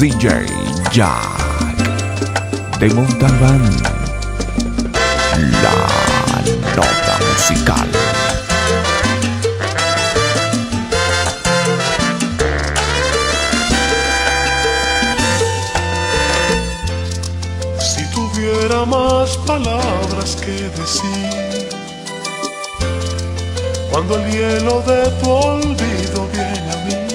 DJ Jack de Montalbán. La nota musical. Si tuviera más palabras que decir, cuando el hielo de tu olvido viene a mí,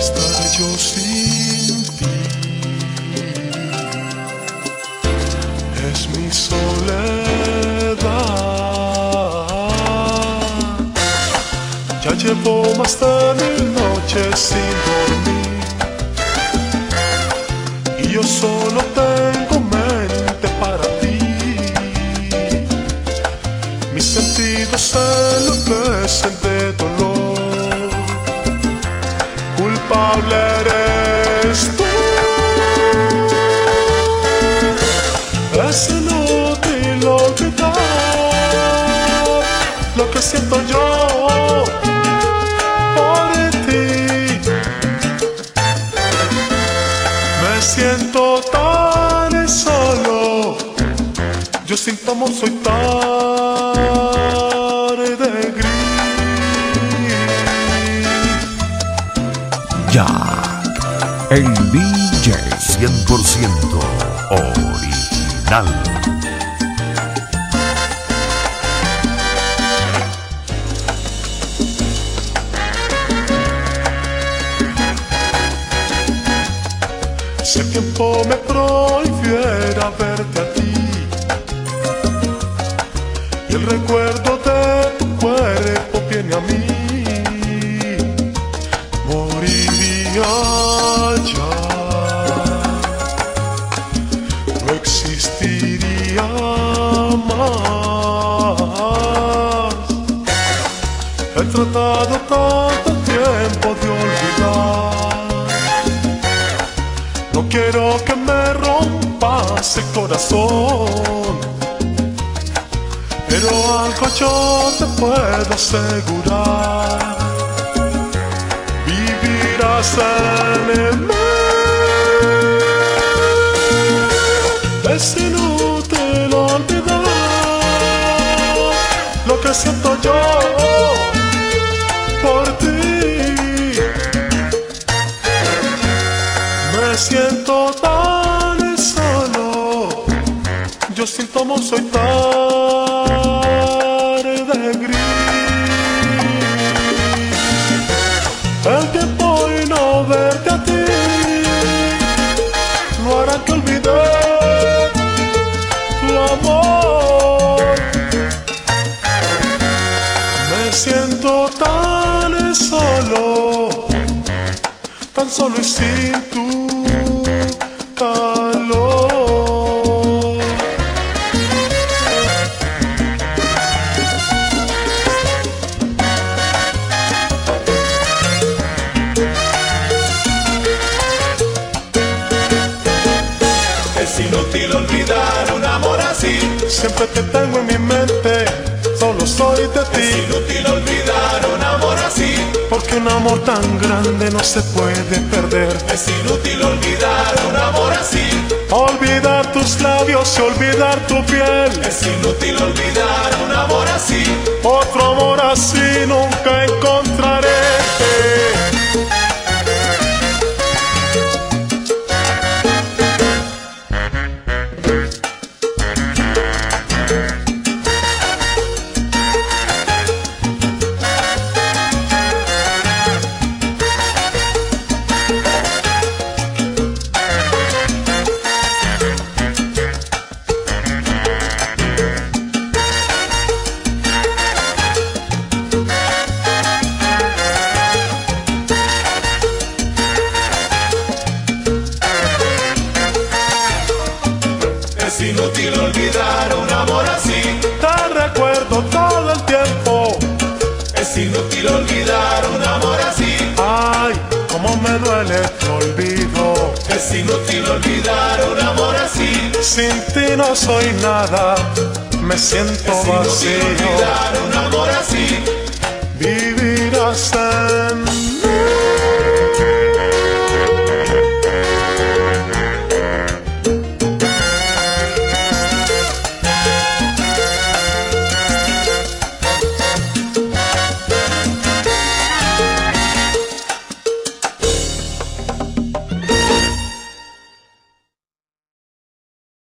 estaré yo sin ti. Es mi soledad. Ya llevo más de mil noches sin dormir y yo solo tengo mente para ti. Mis sentidos se enloquecen de dolor. Culpable eres tú. Es inútil olvidar lo que siento yo por ti. Me siento tan solo. Yo sin tu amor soy tarde Jack, el DJ 100% original. Si el tiempo me prohibiera verte a ti y el recuerdo tratado tanto tiempo de olvidar. No quiero que me rompas el corazón, pero algo yo te puedo asegurar. Vivirás en mí. Es inútil olvidar lo que siento yo Me siento tan solo, yo sin tu amor soy tarde gris. El tiempo y no verte a ti, no hará que olvide tu amor. Me siento tan solo tan solo y sin tu Siempre te tengo en mi mente, solo soy de Es ti. inútil olvidar un amor así. Porque un amor tan grande no se puede perder. Es inútil olvidar un amor así. Olvidar tus labios y olvidar tu piel. Es inútil olvidar un amor así. Otro amor así nunca encontraré. Inútil olvidar un amor así. Ay, cómo me duele tu olvido. Es inútil olvidar un amor así. Sin ti no soy nada, me siento Es inútil vacío. olvidar un amor así. Vivirás en